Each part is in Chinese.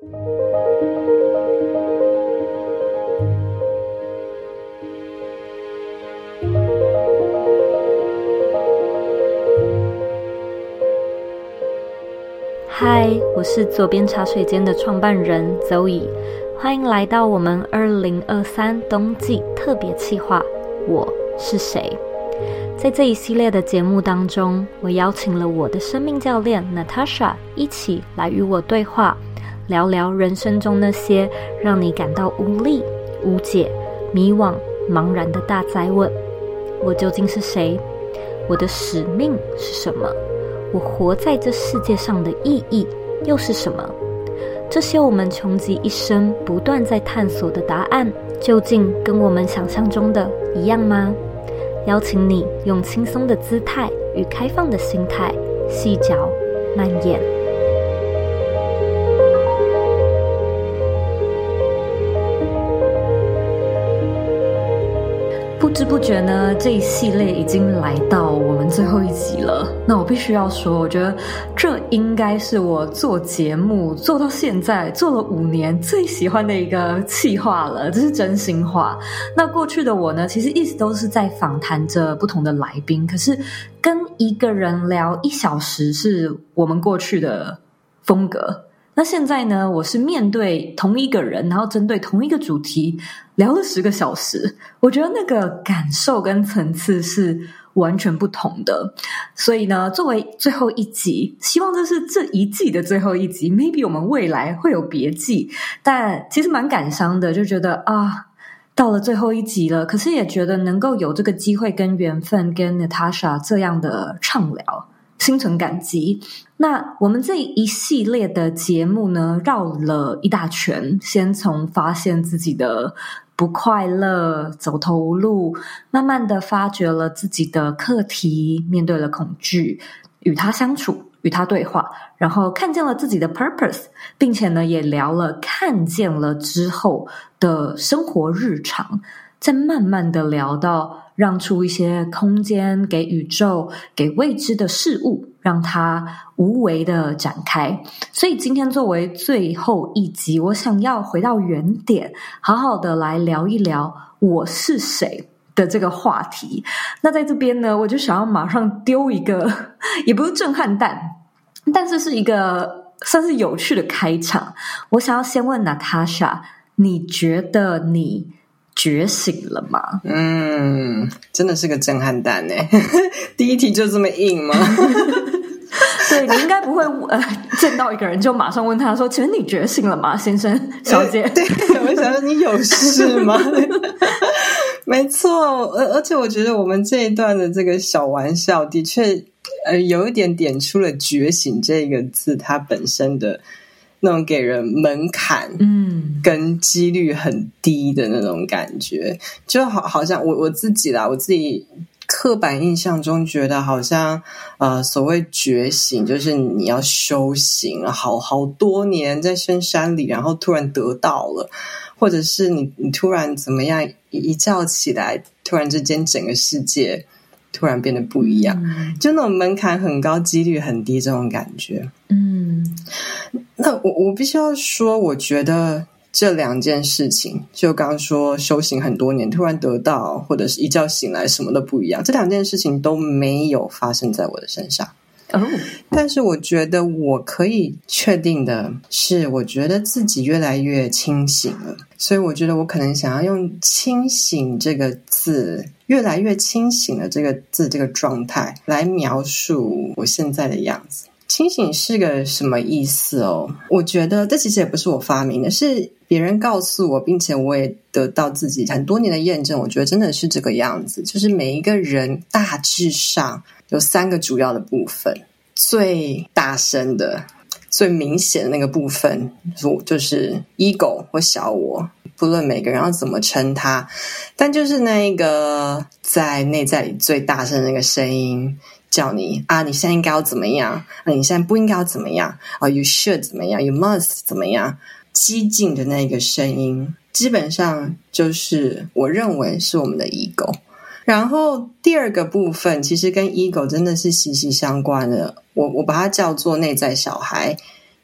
嗨，我是左边茶水间的创办人 Zoe，欢迎来到我们二零二三冬季特别企划。我是谁？在这一系列的节目当中，我邀请了我的生命教练 Natasha 一起来与我对话，聊聊人生中那些让你感到无力、无解、迷惘、茫然的大灾问：我究竟是谁？我的使命是什么？我活在这世界上的意义又是什么？这些我们穷极一生不断在探索的答案，究竟跟我们想象中的一样吗？邀请你用轻松的姿态与开放的心态，细嚼慢咽。不知不觉呢，这一系列已经来到我们最后一集了。那我必须要说，我觉得这应该是我做节目做到现在做了五年最喜欢的一个企划了，这是真心话。那过去的我呢，其实一直都是在访谈着不同的来宾，可是跟一个人聊一小时是我们过去的风格。那现在呢，我是面对同一个人，然后针对同一个主题聊了十个小时，我觉得那个感受跟层次是完全不同的。所以呢，作为最后一集，希望这是这一季的最后一集。Maybe 我们未来会有别季，但其实蛮感伤的，就觉得啊，到了最后一集了。可是也觉得能够有这个机会跟缘分跟 Natasha 这样的畅聊。心存感激。那我们这一系列的节目呢，绕了一大圈，先从发现自己的不快乐、走投无路，慢慢的发掘了自己的课题，面对了恐惧，与他相处，与他对话，然后看见了自己的 purpose，并且呢，也聊了看见了之后的生活日常。再慢慢的聊到，让出一些空间给宇宙，给未知的事物，让它无为的展开。所以今天作为最后一集，我想要回到原点，好好的来聊一聊我是谁的这个话题。那在这边呢，我就想要马上丢一个，也不是震撼弹，但是是一个算是有趣的开场。我想要先问娜塔莎你觉得你觉醒了吗？嗯，真的是个震撼弹呢。第一题就这么硬吗？对，你应该不会呃见到一个人就马上问他说：“请问你觉醒了吗，先生、小姐？” 对，我想说你有事吗？没错，而而且我觉得我们这一段的这个小玩笑的确呃有一点点出了“觉醒”这个字它本身的。那种给人门槛，嗯，跟几率很低的那种感觉，嗯、就好，好像我我自己啦，我自己刻板印象中觉得，好像呃，所谓觉醒，就是你要修行，好好多年在深山里，然后突然得到了，或者是你你突然怎么样，一觉起来，突然之间整个世界突然变得不一样，嗯、就那种门槛很高，几率很低这种感觉，嗯。那我我必须要说，我觉得这两件事情，就刚刚说修行很多年，突然得到，或者是一觉醒来什么都不一样，这两件事情都没有发生在我的身上。哦，但是我觉得我可以确定的是，我觉得自己越来越清醒了，所以我觉得我可能想要用“清醒”这个字，越来越清醒的这个字这个状态来描述我现在的样子。清醒是个什么意思哦？我觉得这其实也不是我发明的，是别人告诉我，并且我也得到自己很多年的验证。我觉得真的是这个样子，就是每一个人大致上有三个主要的部分，最大声的、最明显的那个部分，就是 ego 或小我，不论每个人要怎么称它，但就是那一个在内在里最大声的那个声音。叫你啊！你现在应该要怎么样？啊，你现在不应该要怎么样？啊，you should 怎么样？You must 怎么样？激进的那个声音，基本上就是我认为是我们的 ego。然后第二个部分，其实跟 ego 真的是息息相关的。我我把它叫做内在小孩，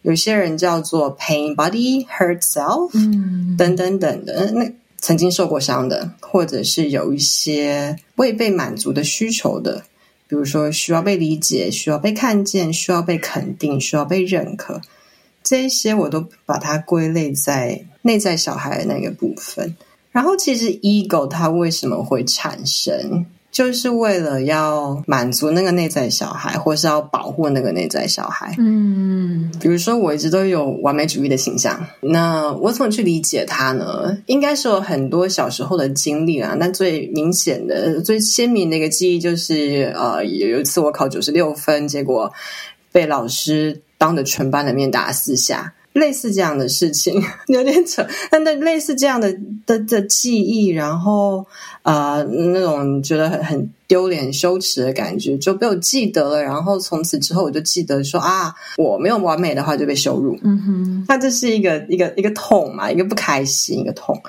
有些人叫做 pain body hurt self，嗯，等等等的，那曾经受过伤的，或者是有一些未被满足的需求的，比如说需要被理解、需要被看见、需要被肯定、需要被认可，这些我都把它归类在内在小孩的那个部分。然后，其实 ego 它为什么会产生？就是为了要满足那个内在小孩，或是要保护那个内在小孩。嗯，比如说，我一直都有完美主义的形象。那我怎么去理解他呢？应该是有很多小时候的经历啊。那最明显的、最鲜明的一个记忆就是，呃，有一次我考九十六分，结果被老师当着全班的面打四下。类似这样的事情 有点扯，但那类似这样的的的记忆，然后呃那种觉得很很丢脸、羞耻的感觉就被我记得了。然后从此之后，我就记得说啊，我没有完美的话就被羞辱。嗯哼，那这是一个一个一个痛嘛，一个不开心，一个痛。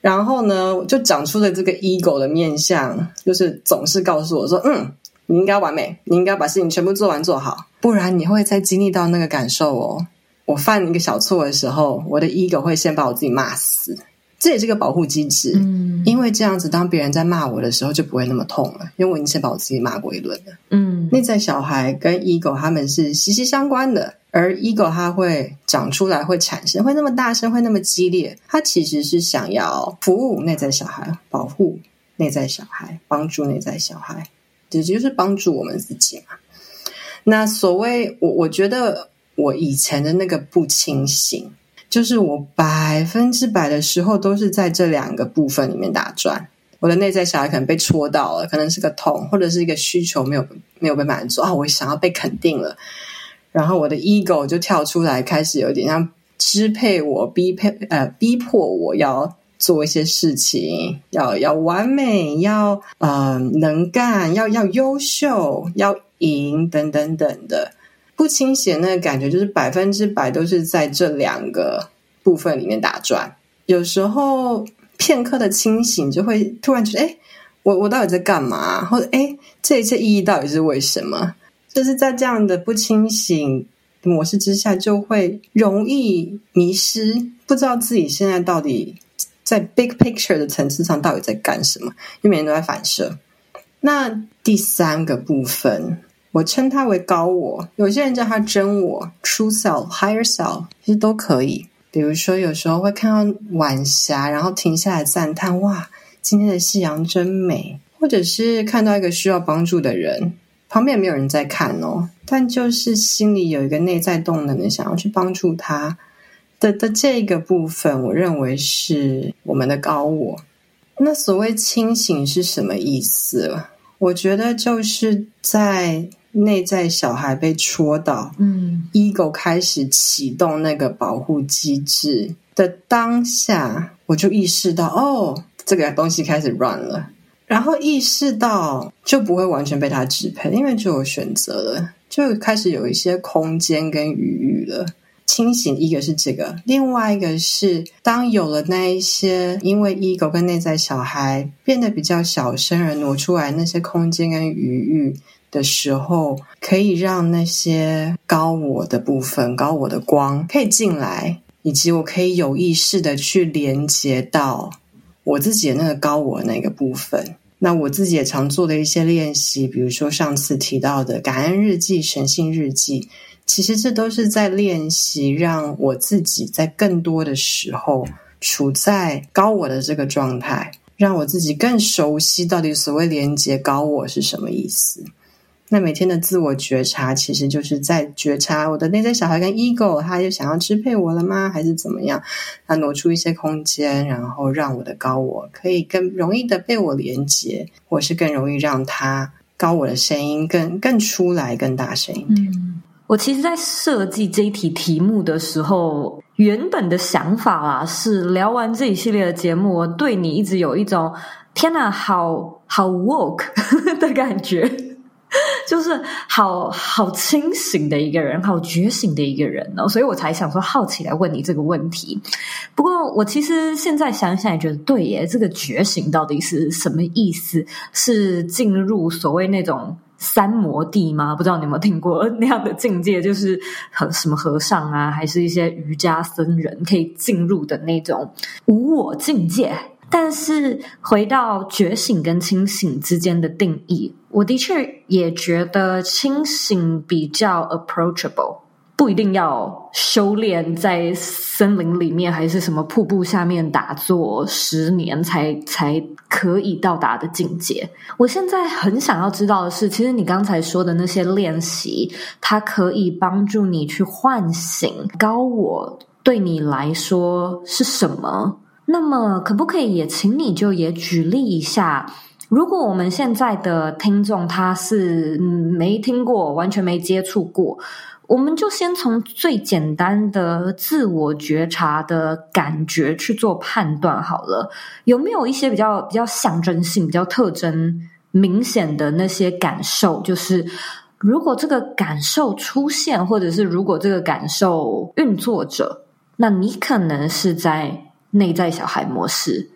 然后呢，就长出了这个 ego 的面相，就是总是告诉我说，嗯，你应该完美，你应该把事情全部做完做好，不然你会再经历到那个感受哦。我犯一个小错的时候，我的 ego 会先把我自己骂死，这也是个保护机制。嗯，因为这样子，当别人在骂我的时候，就不会那么痛了，因为我已经先把我自己骂过一轮了。嗯，内在小孩跟 ego 他们是息息相关的，而 ego 它会长出来，会产生，会那么大声，会那么激烈，它其实是想要服务内在小孩，保护内在小孩，帮助内在小孩，也就是帮助我们自己嘛。那所谓我，我觉得。我以前的那个不清醒，就是我百分之百的时候都是在这两个部分里面打转。我的内在小孩可能被戳到了，可能是个痛，或者是一个需求没有没有被满足啊，我想要被肯定了。然后我的 ego 就跳出来，开始有点像支配我、逼配呃逼迫我要做一些事情，要要完美，要呃能干，要要优秀，要赢等等等的。不清醒那个感觉，就是百分之百都是在这两个部分里面打转。有时候片刻的清醒，就会突然觉得：哎，我我到底在干嘛？或者哎，这一切意义到底是为什么？就是在这样的不清醒模式之下，就会容易迷失，不知道自己现在到底在 big picture 的层次上到底在干什么，因为每天都在反射。那第三个部分。我称它为高我，有些人叫它真我 （true self）、higher self，其实都可以。比如说，有时候会看到晚霞，然后停下来赞叹：“哇，今天的夕阳真美。”或者是看到一个需要帮助的人，旁边没有人在看哦，但就是心里有一个内在动能的想要去帮助他的的这个部分，我认为是我们的高我。那所谓清醒是什么意思？我觉得就是在。内在小孩被戳到，嗯，ego 开始启动那个保护机制的当下，我就意识到，哦，这个东西开始 run 了，然后意识到就不会完全被它支配，因为就有选择了，就开始有一些空间跟余裕了。清醒，一个是这个，另外一个是当有了那一些，因为 ego 跟内在小孩变得比较小声而挪出来那些空间跟余裕。的时候，可以让那些高我的部分、高我的光可以进来，以及我可以有意识的去连接到我自己的那个高我那个部分。那我自己也常做的一些练习，比如说上次提到的感恩日记、神性日记，其实这都是在练习让我自己在更多的时候处在高我的这个状态，让我自己更熟悉到底所谓连接高我是什么意思。那每天的自我觉察，其实就是在觉察我的内在小孩跟 ego，他又想要支配我了吗？还是怎么样？他挪出一些空间，然后让我的高我可以更容易的被我连接，或是更容易让他高我的声音更更出来，更大声一点。嗯，我其实，在设计这一题题目的时候，原本的想法啊，是聊完这一系列的节目，我对你一直有一种天哪，好好 woke 的感觉。就是好好清醒的一个人，好觉醒的一个人哦，所以我才想说好奇来问你这个问题。不过我其实现在想想也觉得对耶，这个觉醒到底是什么意思？是进入所谓那种三摩地吗？不知道你有没有听过那样的境界，就是和什么和尚啊，还是一些瑜伽僧人可以进入的那种无我境界。但是回到觉醒跟清醒之间的定义，我的确也觉得清醒比较 approachable。不一定要修炼在森林里面，还是什么瀑布下面打坐十年才才可以到达的境界。我现在很想要知道的是，其实你刚才说的那些练习，它可以帮助你去唤醒高我，对你来说是什么？那么，可不可以也请你就也举例一下？如果我们现在的听众他是没听过，完全没接触过。我们就先从最简单的自我觉察的感觉去做判断好了，有没有一些比较比较象征性、比较特征明显的那些感受？就是如果这个感受出现，或者是如果这个感受运作着，那你可能是在内在小孩模式；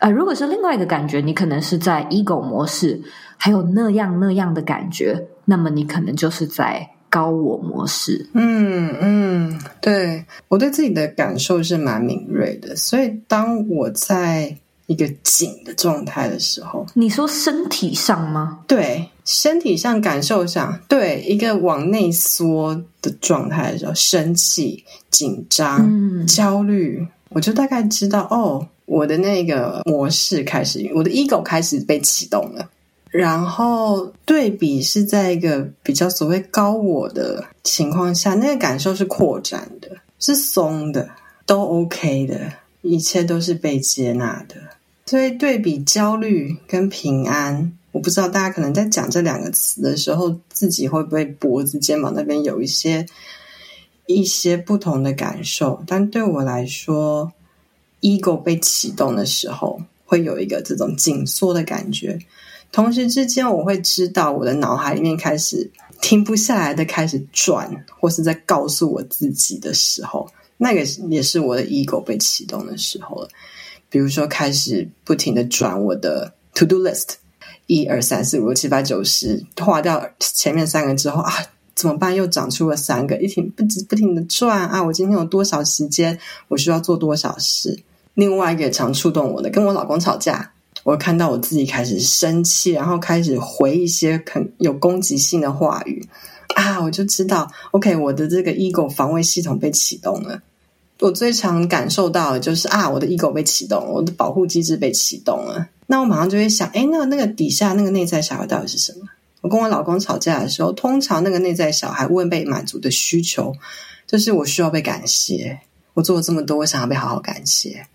呃，如果是另外一个感觉，你可能是在 ego 模式，还有那样那样的感觉，那么你可能就是在。高我模式，嗯嗯，对，我对自己的感受是蛮敏锐的，所以当我在一个紧的状态的时候，你说身体上吗？对，身体上感受上，对，一个往内缩的状态的时候，生气、紧张、嗯、焦虑，我就大概知道，哦，我的那个模式开始，我的 ego 开始被启动了。然后对比是在一个比较所谓高我的情况下，那个感受是扩展的，是松的，都 OK 的，一切都是被接纳的。所以对比焦虑跟平安，我不知道大家可能在讲这两个词的时候，自己会不会脖子、肩膀那边有一些一些不同的感受？但对我来说，ego 被启动的时候，会有一个这种紧缩的感觉。同时之间，我会知道我的脑海里面开始停不下来的开始转，或是在告诉我自己的时候，那个也是我的 ego 被启动的时候了。比如说，开始不停的转我的 to do list，一二三四五六七八九十，划掉前面三个之后啊，怎么办？又长出了三个，一停不止不停的转啊！我今天有多少时间？我需要做多少事？另外一个常触动我的，跟我老公吵架。我看到我自己开始生气，然后开始回一些很有攻击性的话语啊，我就知道，OK，我的这个 ego 防卫系统被启动了。我最常感受到的就是啊，我的 ego 被启动，我的保护机制被启动了。那我马上就会想，哎，那那个底下那个内在小孩到底是什么？我跟我老公吵架的时候，通常那个内在小孩未被满足的需求，就是我需要被感谢，我做了这么多，我想要被好好感谢，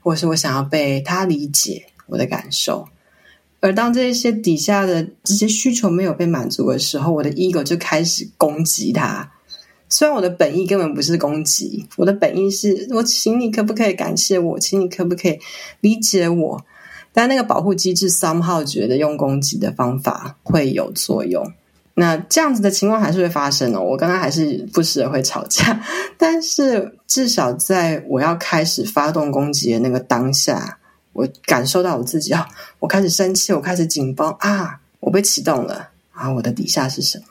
或是我想要被他理解。我的感受，而当这些底下的这些需求没有被满足的时候，我的 ego 就开始攻击他。虽然我的本意根本不是攻击，我的本意是我请你可不可以感谢我，请你可不可以理解我？但那个保护机制 somehow 觉得用攻击的方法会有作用。那这样子的情况还是会发生哦。我刚刚还是不时的会吵架，但是至少在我要开始发动攻击的那个当下。我感受到我自己啊，我开始生气，我开始紧绷啊，我被启动了啊！我的底下是什么？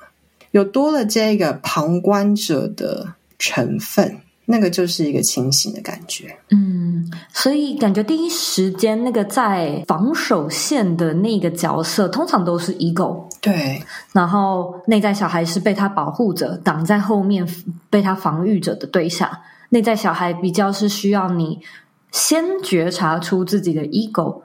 有多了这个旁观者的成分，那个就是一个清醒的感觉。嗯，所以感觉第一时间那个在防守线的那个角色，通常都是 ego。对，然后内在小孩是被他保护着，挡在后面被他防御着的对象。内在小孩比较是需要你。先觉察出自己的 ego，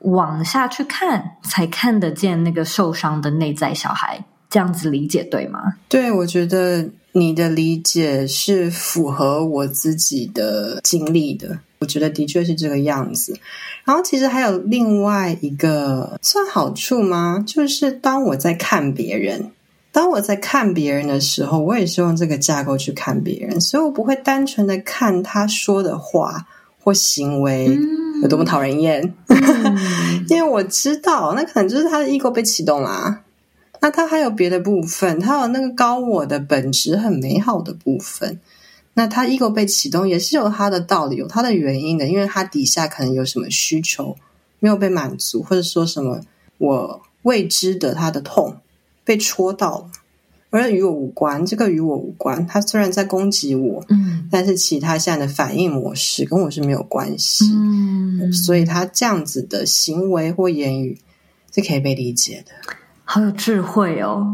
往下去看，才看得见那个受伤的内在小孩。这样子理解对吗？对，我觉得你的理解是符合我自己的经历的。我觉得的确是这个样子。然后，其实还有另外一个算好处吗？就是当我在看别人，当我在看别人的时候，我也是用这个架构去看别人，所以我不会单纯的看他说的话。或行为有多么讨人厌，嗯、因为我知道那可能就是他的 ego 被启动啦。那他还有别的部分，他有那个高我的本质很美好的部分。那他 ego 被启动也是有他的道理，有他的原因的，因为他底下可能有什么需求没有被满足，或者说什么我未知的他的痛被戳到了，而与我无关，这个与我无关。他虽然在攻击我，嗯，但是其他现在的反应模式跟我是没有关系，嗯，所以他这样子的行为或言语是可以被理解的。好有智慧哦！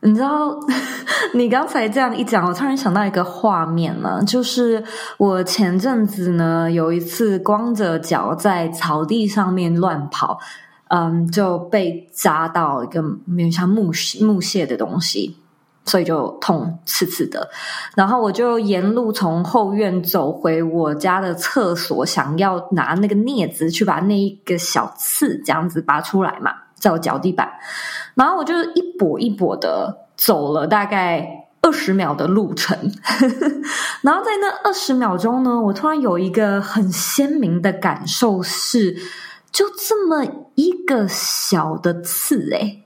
你知道，你刚才这样一讲，我突然想到一个画面了，就是我前阵子呢有一次光着脚在草地上面乱跑。嗯，就被扎到一个没有像木屑木屑的东西，所以就痛刺刺的。然后我就沿路从后院走回我家的厕所，想要拿那个镊子去把那一个小刺这样子拔出来嘛，在我脚底板。然后我就一跛一跛的走了大概二十秒的路程。然后在那二十秒钟呢，我突然有一个很鲜明的感受是。就这么一个小的刺诶，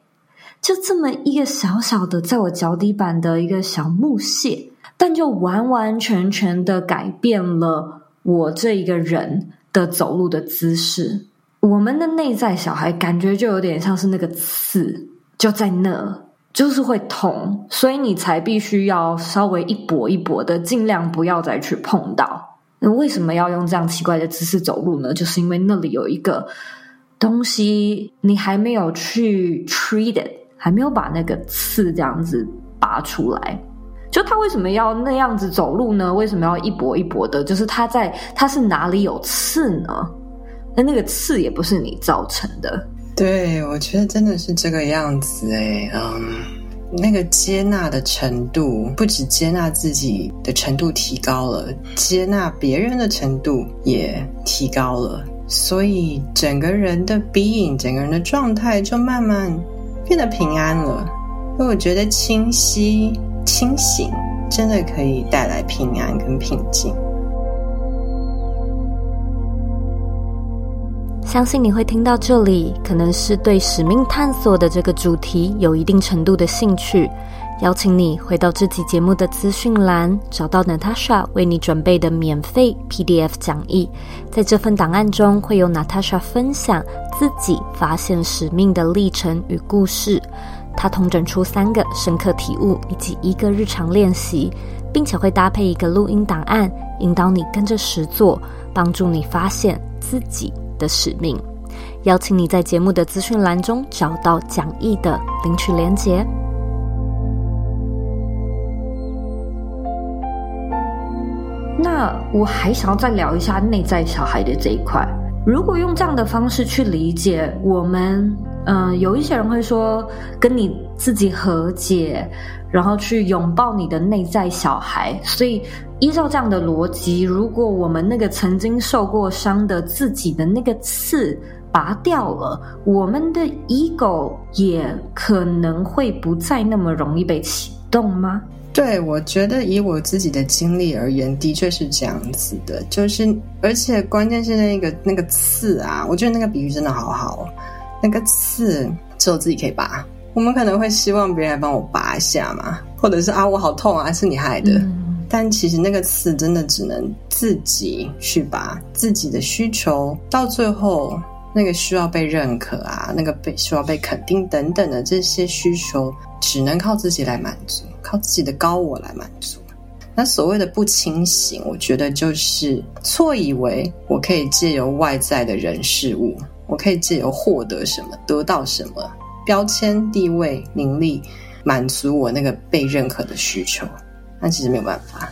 就这么一个小小的，在我脚底板的一个小木屑，但就完完全全的改变了我这一个人的走路的姿势。我们的内在小孩感觉就有点像是那个刺，就在那，就是会痛，所以你才必须要稍微一搏一搏的，尽量不要再去碰到。那为什么要用这样奇怪的姿势走路呢？就是因为那里有一个东西，你还没有去 treat it，还没有把那个刺这样子拔出来。就他为什么要那样子走路呢？为什么要一搏一搏的？就是他在，他是哪里有刺呢？那那个刺也不是你造成的。对，我觉得真的是这个样子诶，嗯。那个接纳的程度，不止接纳自己的程度提高了，接纳别人的程度也提高了，所以整个人的 being，整个人的状态就慢慢变得平安了。因为我觉得清晰、清醒，真的可以带来平安跟平静。相信你会听到这里，可能是对使命探索的这个主题有一定程度的兴趣。邀请你回到这期节目的资讯栏，找到 Natasha 为你准备的免费 PDF 讲义。在这份档案中，会有 Natasha 分享自己发现使命的历程与故事。她统整出三个深刻体悟以及一个日常练习，并且会搭配一个录音档案，引导你跟着实做，帮助你发现自己的使命，邀请你在节目的资讯栏中找到讲义的领取连结。那我还想要再聊一下内在小孩的这一块。如果用这样的方式去理解，我们，嗯、有一些人会说，跟你自己和解，然后去拥抱你的内在小孩，所以。依照这样的逻辑，如果我们那个曾经受过伤的自己的那个刺拔掉了，我们的 ego 也可能会不再那么容易被启动吗？对，我觉得以我自己的经历而言，的确是这样子的。就是，而且关键是那个那个刺啊，我觉得那个比喻真的好好。那个刺只有自己可以拔，我们可能会希望别人来帮我拔一下嘛，或者是啊，我好痛啊，是你害的。嗯但其实那个刺真的只能自己去拔自己的需求，到最后那个需要被认可啊，那个被需要被肯定等等的这些需求，只能靠自己来满足，靠自己的高我来满足。那所谓的不清醒，我觉得就是错以为我可以借由外在的人事物，我可以借由获得什么，得到什么标签、地位、名利，满足我那个被认可的需求。但其实没有办法，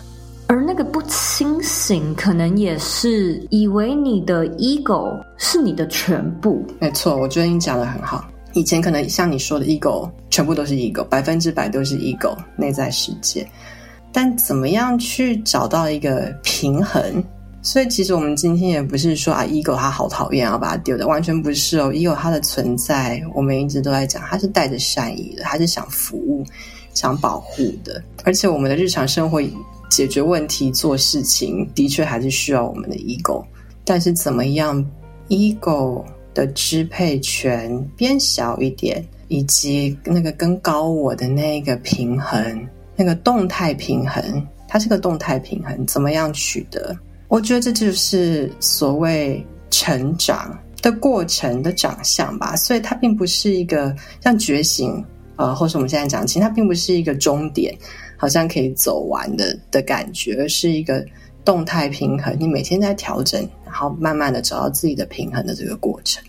而那个不清醒，可能也是以为你的 ego 是你的全部。没错，我觉得你讲的很好。以前可能像你说的 ego，全部都是 ego，百分之百都是 ego 内在世界。但怎么样去找到一个平衡？所以其实我们今天也不是说啊，ego 它好讨厌，要把它丢掉，完全不是哦。ego 它的存在，我们一直都在讲，它是带着善意的，它是想服务。想保护的，而且我们的日常生活解决问题、做事情，的确还是需要我们的 ego。但是怎么样，ego 的支配权变小一点，以及那个跟高我的那个平衡，那个动态平衡，它是个动态平衡，怎么样取得？我觉得这就是所谓成长的过程的长相吧。所以它并不是一个像觉醒。呃，或是我们现在讲，其实它并不是一个终点，好像可以走完的的感觉，而是一个动态平衡。你每天在调整，然后慢慢的找到自己的平衡的这个过程。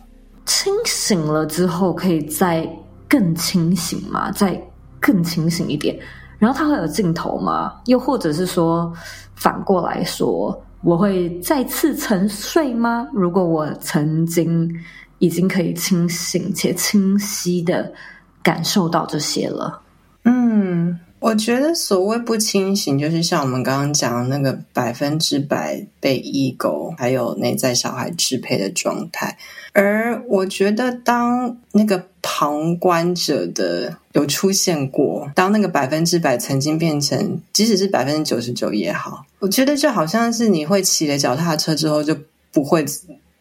清醒了之后，可以再更清醒吗？再更清醒一点，然后它会有尽头吗？又或者是说，反过来说，我会再次沉睡吗？如果我曾经已经可以清醒且清晰的。感受到这些了，嗯，我觉得所谓不清醒，就是像我们刚刚讲的那个百分之百被 ego 还有内在小孩支配的状态。而我觉得，当那个旁观者的有出现过，当那个百分之百曾经变成，即使是百分之九十九也好，我觉得就好像是你会骑了脚踏车之后就不会，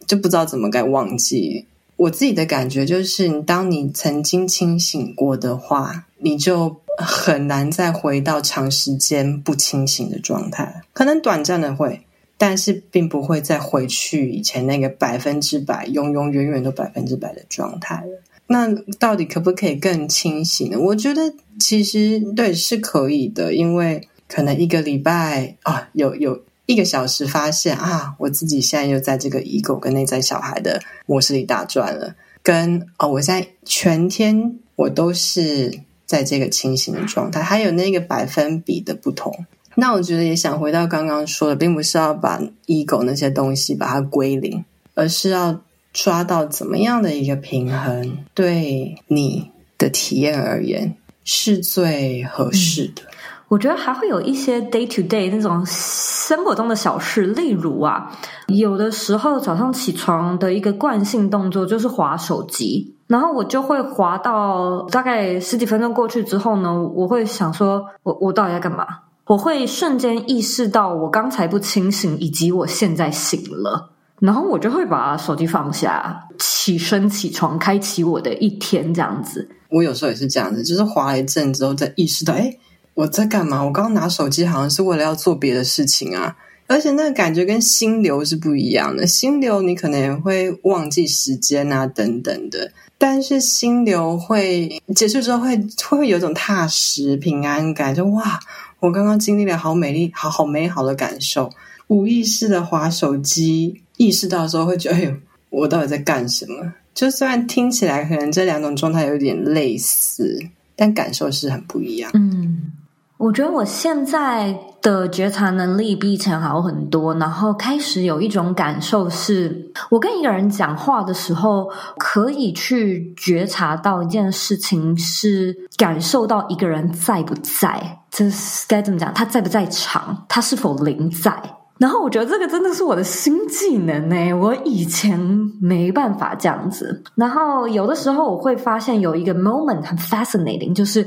就不知道怎么该忘记。我自己的感觉就是，当你曾经清醒过的话，你就很难再回到长时间不清醒的状态。可能短暂的会，但是并不会再回去以前那个百分之百、永永远远都百分之百的状态了。那到底可不可以更清醒呢？我觉得其实对是可以的，因为可能一个礼拜啊，有有。一个小时发现啊，我自己现在又在这个 ego 跟内在小孩的模式里打转了，跟哦，我现在全天我都是在这个清醒的状态，还有那个百分比的不同。那我觉得也想回到刚刚说的，并不是要把 ego 那些东西把它归零，而是要抓到怎么样的一个平衡，对你的体验而言是最合适的。嗯我觉得还会有一些 day to day 那种生活中的小事，例如啊，有的时候早上起床的一个惯性动作就是滑手机，然后我就会滑到大概十几分钟过去之后呢，我会想说，我我到底在干嘛？我会瞬间意识到我刚才不清醒，以及我现在醒了，然后我就会把手机放下，起身起床，开启我的一天，这样子。我有时候也是这样子，就是滑了一阵之后，再意识到，哎。我在干嘛？我刚刚拿手机好像是为了要做别的事情啊，而且那个感觉跟心流是不一样的。心流你可能也会忘记时间啊，等等的，但是心流会结束之后会会有一种踏实平安感，就哇，我刚刚经历了好美丽、好好美好的感受。无意识的划手机，意识到的时候会觉得，哎呦，我到底在干什么？就虽然听起来可能这两种状态有点类似，但感受是很不一样。嗯。我觉得我现在的觉察能力比以前好很多，然后开始有一种感受是，我跟一个人讲话的时候，可以去觉察到一件事情，是感受到一个人在不在，这是该怎么讲？他在不在场？他是否临在？然后我觉得这个真的是我的新技能呢，我以前没办法这样子。然后有的时候我会发现有一个 moment 很 fascinating，就是。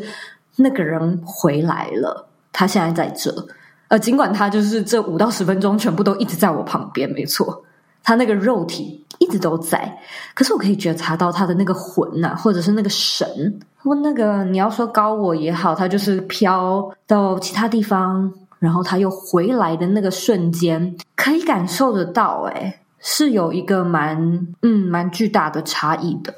那个人回来了，他现在在这。呃，尽管他就是这五到十分钟全部都一直在我旁边，没错，他那个肉体一直都在。可是我可以觉察到他的那个魂呐、或者是那个神，或那个你要说高我也好，他就是飘到其他地方，然后他又回来的那个瞬间，可以感受得到，诶，是有一个蛮嗯蛮巨大的差异的。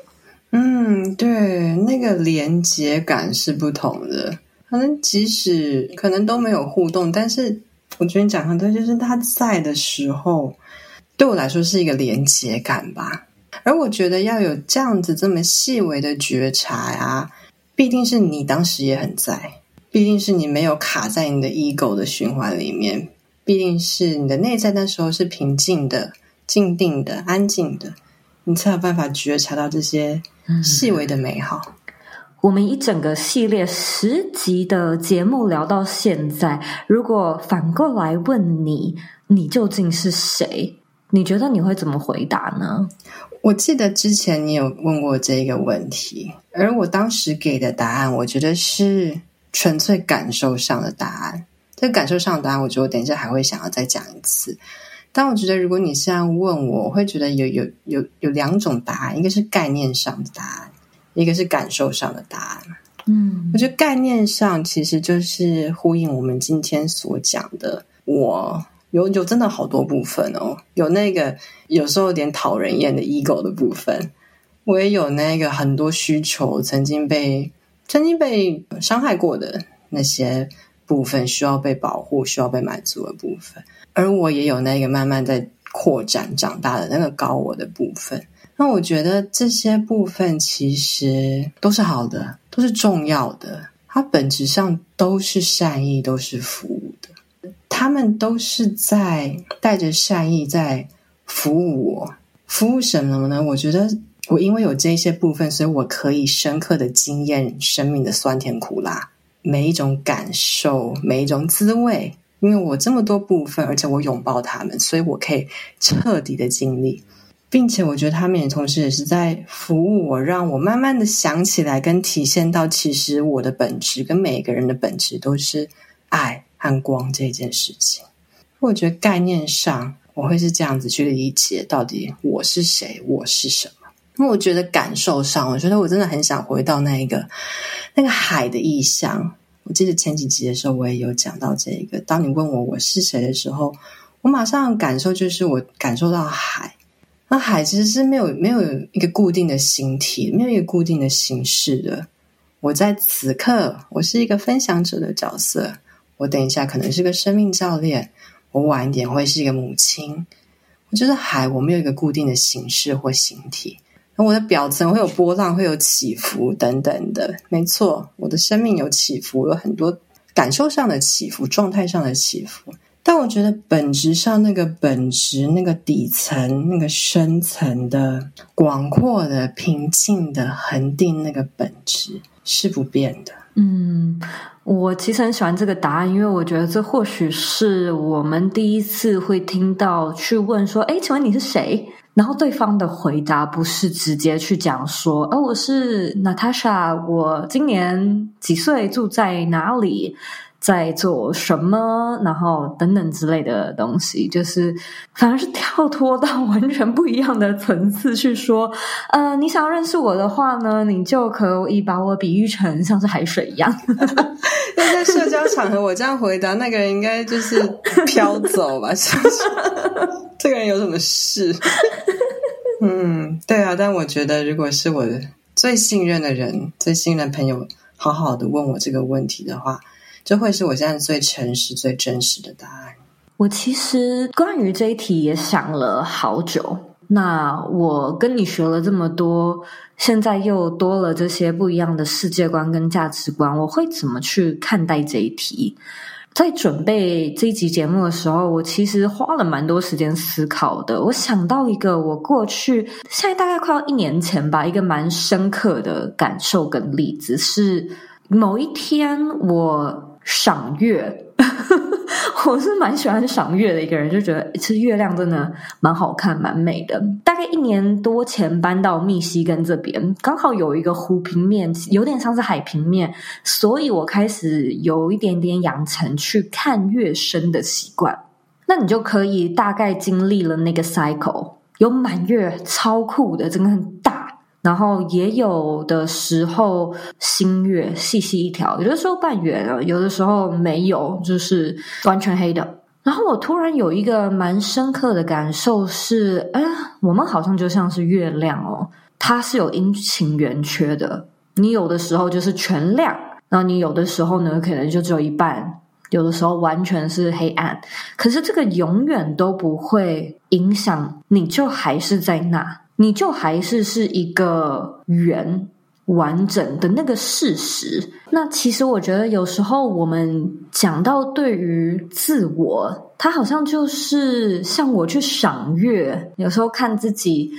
嗯，对，那个连接感是不同的。可能即使可能都没有互动，但是我觉得讲很多，就是他在的时候，对我来说是一个连接感吧。而我觉得要有这样子这么细微的觉察呀，必定是你当时也很在，必定是你没有卡在你的 ego 的循环里面，必定是你的内在那时候是平静的、静定的、安静的，你才有办法觉察到这些。细微的美好。我们一整个系列十集的节目聊到现在，如果反过来问你，你究竟是谁？你觉得你会怎么回答呢？我记得之前你有问过这个问题，而我当时给的答案，我觉得是纯粹感受上的答案。这个感受上的答案，我觉得我等一下还会想要再讲一次。但我觉得，如果你现在问我，我会觉得有有有有两种答案，一个是概念上的答案，一个是感受上的答案。嗯，我觉得概念上其实就是呼应我们今天所讲的。我有有真的好多部分哦，有那个有时候有点讨人厌的 ego 的部分，我也有那个很多需求曾经被曾经被伤害过的那些部分，需要被保护、需要被满足的部分。而我也有那个慢慢在扩展、长大的那个高我的部分。那我觉得这些部分其实都是好的，都是重要的。它本质上都是善意，都是服务的。他们都是在带着善意在服务我。服务什么呢？我觉得我因为有这些部分，所以我可以深刻的经验生命的酸甜苦辣，每一种感受，每一种滋味。因为我这么多部分，而且我拥抱他们，所以我可以彻底的经历。并且我觉得他们也同时也是在服务我，让我慢慢的想起来跟体现到，其实我的本质跟每个人的本质都是爱和光这件事情。我觉得概念上我会是这样子去理解，到底我是谁，我是什么。因为我觉得感受上，我觉得我真的很想回到那一个那个海的意象。我记得前几集的时候，我也有讲到这个。当你问我我是谁的时候，我马上感受就是我感受到海。那海其实是没有没有一个固定的形体，没有一个固定的形式的。我在此刻，我是一个分享者的角色。我等一下可能是个生命教练，我晚一点会是一个母亲。我觉得海，我没有一个固定的形式或形体。那我的表层会有波浪，会有起伏等等的。没错，我的生命有起伏，有很多感受上的起伏，状态上的起伏。但我觉得本质上那个本质、那个底层、那个深层的广阔的、平静的、恒定那个本质是不变的。嗯，我其实很喜欢这个答案，因为我觉得这或许是我们第一次会听到去问说：“诶，请问你是谁？”然后对方的回答不是直接去讲说：“哦，我是 Natasha，我今年几岁，住在哪里？”在做什么，然后等等之类的东西，就是反而是跳脱到完全不一样的层次去说。呃，你想要认识我的话呢，你就可以把我比喻成像是海水一样。那在社交场合，我这样回答，那个人应该就是飘走吧？是不是？这个人有什么事？嗯，对啊。但我觉得，如果是我的最信任的人、最信任的朋友，好好的问我这个问题的话。这会是我现在最诚实、最真实的答案。我其实关于这一题也想了好久。那我跟你学了这么多，现在又多了这些不一样的世界观跟价值观，我会怎么去看待这一题？在准备这一集节目的时候，我其实花了蛮多时间思考的。我想到一个我过去现在大概快要一年前吧，一个蛮深刻的感受跟例子是，某一天我。赏月，我是蛮喜欢赏月的一个人，就觉得其实月亮真的蛮好看、蛮美的。大概一年多前搬到密西根这边，刚好有一个湖平面，有点像是海平面，所以我开始有一点点养成去看月升的习惯。那你就可以大概经历了那个 cycle，有满月超酷的，真的很。然后也有的时候新月细细一条，有的时候半圆，有的时候没有，就是完全黑的。然后我突然有一个蛮深刻的感受是，哎，我们好像就像是月亮哦，它是有阴晴圆缺的。你有的时候就是全亮，然后你有的时候呢，可能就只有一半，有的时候完全是黑暗。可是这个永远都不会影响，你就还是在那。你就还是是一个圆完整的那个事实。那其实我觉得有时候我们讲到对于自我，它好像就是像我去赏月，有时候看自己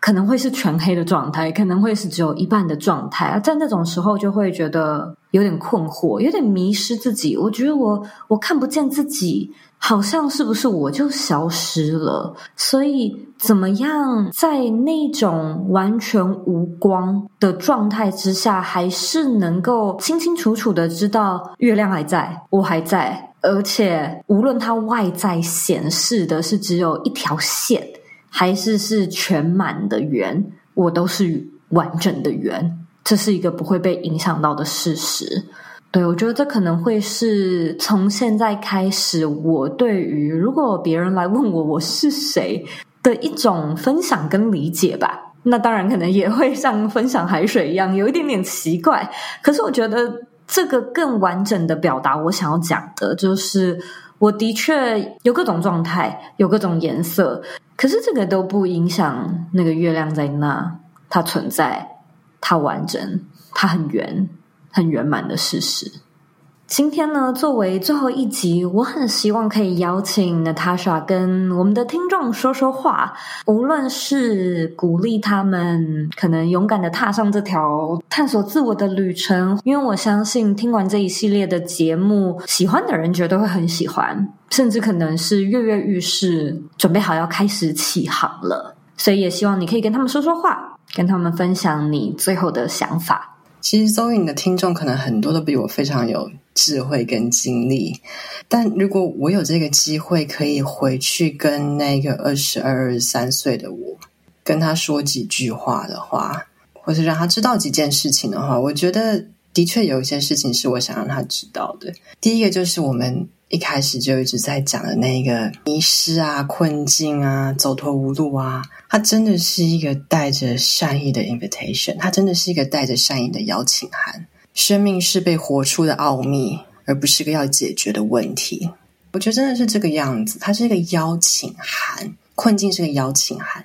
可能会是全黑的状态，可能会是只有一半的状态啊，在那种时候就会觉得有点困惑，有点迷失自己。我觉得我我看不见自己。好像是不是我就消失了？所以怎么样在那种完全无光的状态之下，还是能够清清楚楚的知道月亮还在，我还在，而且无论它外在显示的是只有一条线，还是是全满的圆，我都是完整的圆，这是一个不会被影响到的事实。对，我觉得这可能会是从现在开始，我对于如果别人来问我我是谁的一种分享跟理解吧。那当然可能也会像分享海水一样，有一点点奇怪。可是我觉得这个更完整的表达我想要讲的，就是我的确有各种状态，有各种颜色，可是这个都不影响那个月亮在那，它存在，它完整，它很圆，很圆满的事实。今天呢，作为最后一集，我很希望可以邀请 Natasha 跟我们的听众说说话，无论是鼓励他们可能勇敢的踏上这条探索自我的旅程，因为我相信听完这一系列的节目，喜欢的人绝对会很喜欢，甚至可能是跃跃欲试，准备好要开始起航了。所以也希望你可以跟他们说说话，跟他们分享你最后的想法。其实 Zoe 你的听众可能很多都比我非常有智慧跟经历，但如果我有这个机会可以回去跟那个二十二、二十三岁的我，跟他说几句话的话，或是让他知道几件事情的话，我觉得的确有一些事情是我想让他知道的。第一个就是我们。一开始就一直在讲的那个迷失啊、困境啊、走投无路啊，它真的是一个带着善意的 invitation，它真的是一个带着善意的邀请函。生命是被活出的奥秘，而不是个要解决的问题。我觉得真的是这个样子，它是一个邀请函，困境是个邀请函，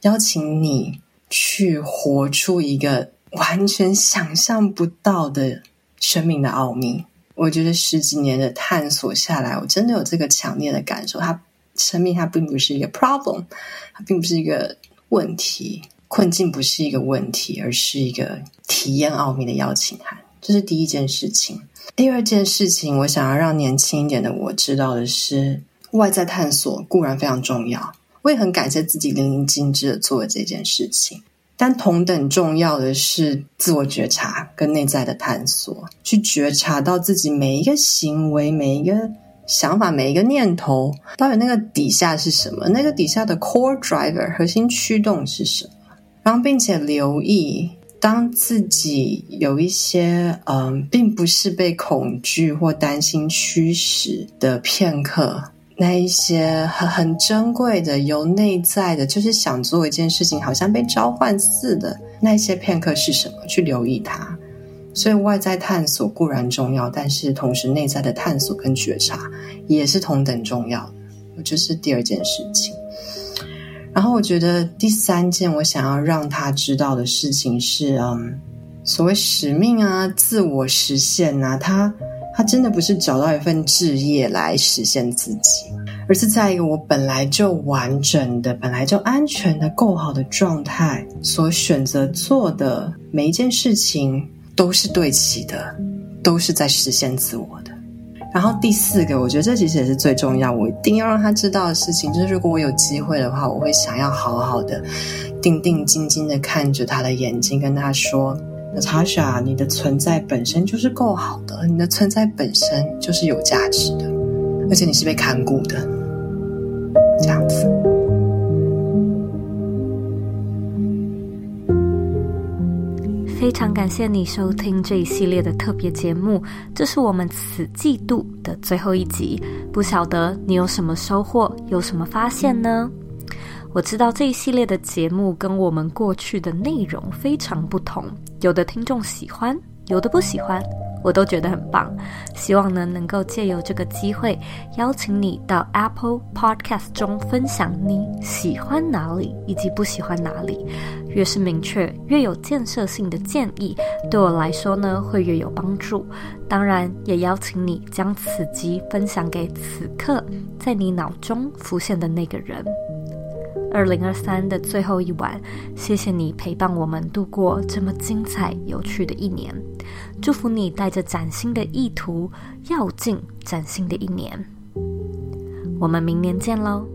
邀请你去活出一个完全想象不到的生命的奥秘。我觉得十几年的探索下来，我真的有这个强烈的感受：它生命它并不是一个 problem，它并不是一个问题，困境不是一个问题，而是一个体验奥秘的邀请函。这是第一件事情。第二件事情，我想要让年轻一点的我知道的是，外在探索固然非常重要，我也很感谢自己淋漓尽致的做了这件事情。但同等重要的是自我觉察跟内在的探索，去觉察到自己每一个行为、每一个想法、每一个念头，到底那个底下是什么？那个底下的 core driver 核心驱动是什么？然后，并且留意，当自己有一些嗯，并不是被恐惧或担心驱使的片刻。那一些很很珍贵的、由内在的，就是想做一件事情，好像被召唤似的，那一些片刻是什么？去留意它。所以外在探索固然重要，但是同时内在的探索跟觉察也是同等重要的。这是第二件事情。然后我觉得第三件我想要让他知道的事情是，嗯，所谓使命啊、自我实现啊，他。他真的不是找到一份置业来实现自己，而是在一个我本来就完整的、本来就安全的、够好的状态所选择做的每一件事情都是对齐的，都是在实现自我的。然后第四个，我觉得这其实也是最重要，我一定要让他知道的事情，就是如果我有机会的话，我会想要好好的、定定静静的看着他的眼睛，跟他说。查查你的存在本身就是够好的，你的存在本身就是有价值的，而且你是被看顾的，这样子。非常感谢你收听这一系列的特别节目，这是我们此季度的最后一集，不晓得你有什么收获，有什么发现呢？我知道这一系列的节目跟我们过去的内容非常不同，有的听众喜欢，有的不喜欢，我都觉得很棒。希望呢能够借由这个机会，邀请你到 Apple Podcast 中分享你喜欢哪里以及不喜欢哪里。越是明确、越有建设性的建议，对我来说呢会越有帮助。当然，也邀请你将此集分享给此刻在你脑中浮现的那个人。二零二三的最后一晚，谢谢你陪伴我们度过这么精彩有趣的一年。祝福你带着崭新的意图，要进崭新的一年。我们明年见喽！